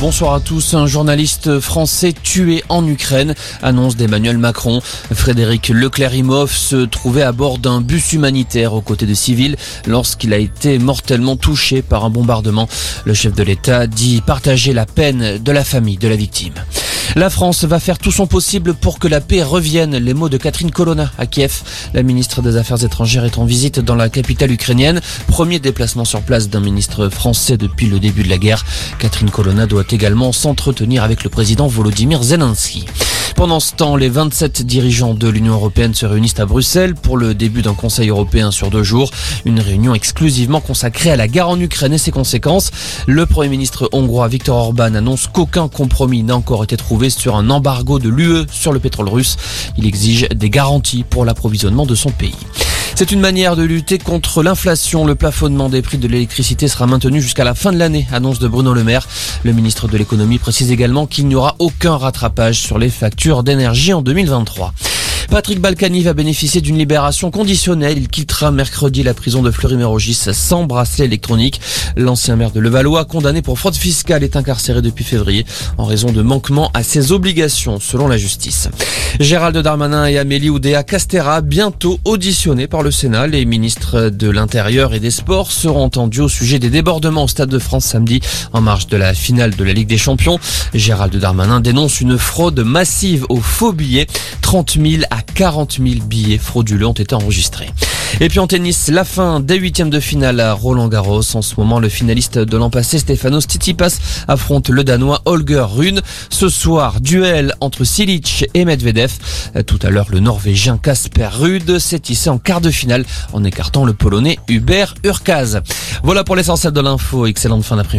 Bonsoir à tous. Un journaliste français tué en Ukraine, annonce d'Emmanuel Macron. Frédéric Leclerc-Imhoff se trouvait à bord d'un bus humanitaire aux côtés de civils lorsqu'il a été mortellement touché par un bombardement. Le chef de l'État dit partager la peine de la famille de la victime. La France va faire tout son possible pour que la paix revienne. Les mots de Catherine Colonna à Kiev. La ministre des Affaires étrangères est en visite dans la capitale ukrainienne. Premier déplacement sur place d'un ministre français depuis le début de la guerre. Catherine Colonna doit également s'entretenir avec le président Volodymyr Zelensky. Pendant ce temps, les 27 dirigeants de l'Union européenne se réunissent à Bruxelles pour le début d'un Conseil européen sur deux jours. Une réunion exclusivement consacrée à la guerre en Ukraine et ses conséquences. Le Premier ministre hongrois Viktor Orban annonce qu'aucun compromis n'a encore été trouvé sur un embargo de l'UE sur le pétrole russe. Il exige des garanties pour l'approvisionnement de son pays. C'est une manière de lutter contre l'inflation. Le plafonnement des prix de l'électricité sera maintenu jusqu'à la fin de l'année, annonce de Bruno Le Maire. Le ministre de l'économie précise également qu'il n'y aura aucun rattrapage sur les factures d'énergie en 2023. Patrick Balkany va bénéficier d'une libération conditionnelle. Il quittera mercredi la prison de Fleury-Mérogis sans bracelet électronique. L'ancien maire de Levallois, condamné pour fraude fiscale, est incarcéré depuis février en raison de manquement à ses obligations, selon la justice. Gérald Darmanin et Amélie Oudéa Castera, bientôt auditionnés par le Sénat. Les ministres de l'Intérieur et des Sports seront entendus au sujet des débordements au Stade de France samedi en marge de la finale de la Ligue des Champions. Gérald Darmanin dénonce une fraude massive aux faux billets. 30 000 à 40 000 billets frauduleux ont été enregistrés. Et puis en tennis, la fin des huitièmes de finale à Roland Garros. En ce moment, le finaliste de l'an passé, Stefanos Tsitsipas, affronte le Danois Holger Rune. Ce soir, duel entre Silic et Medvedev. Tout à l'heure, le Norvégien Kasper Rude s'est hissé en quart de finale en écartant le Polonais Hubert Urkaz. Voilà pour l'essentiel de l'info. Excellente fin d'après-midi.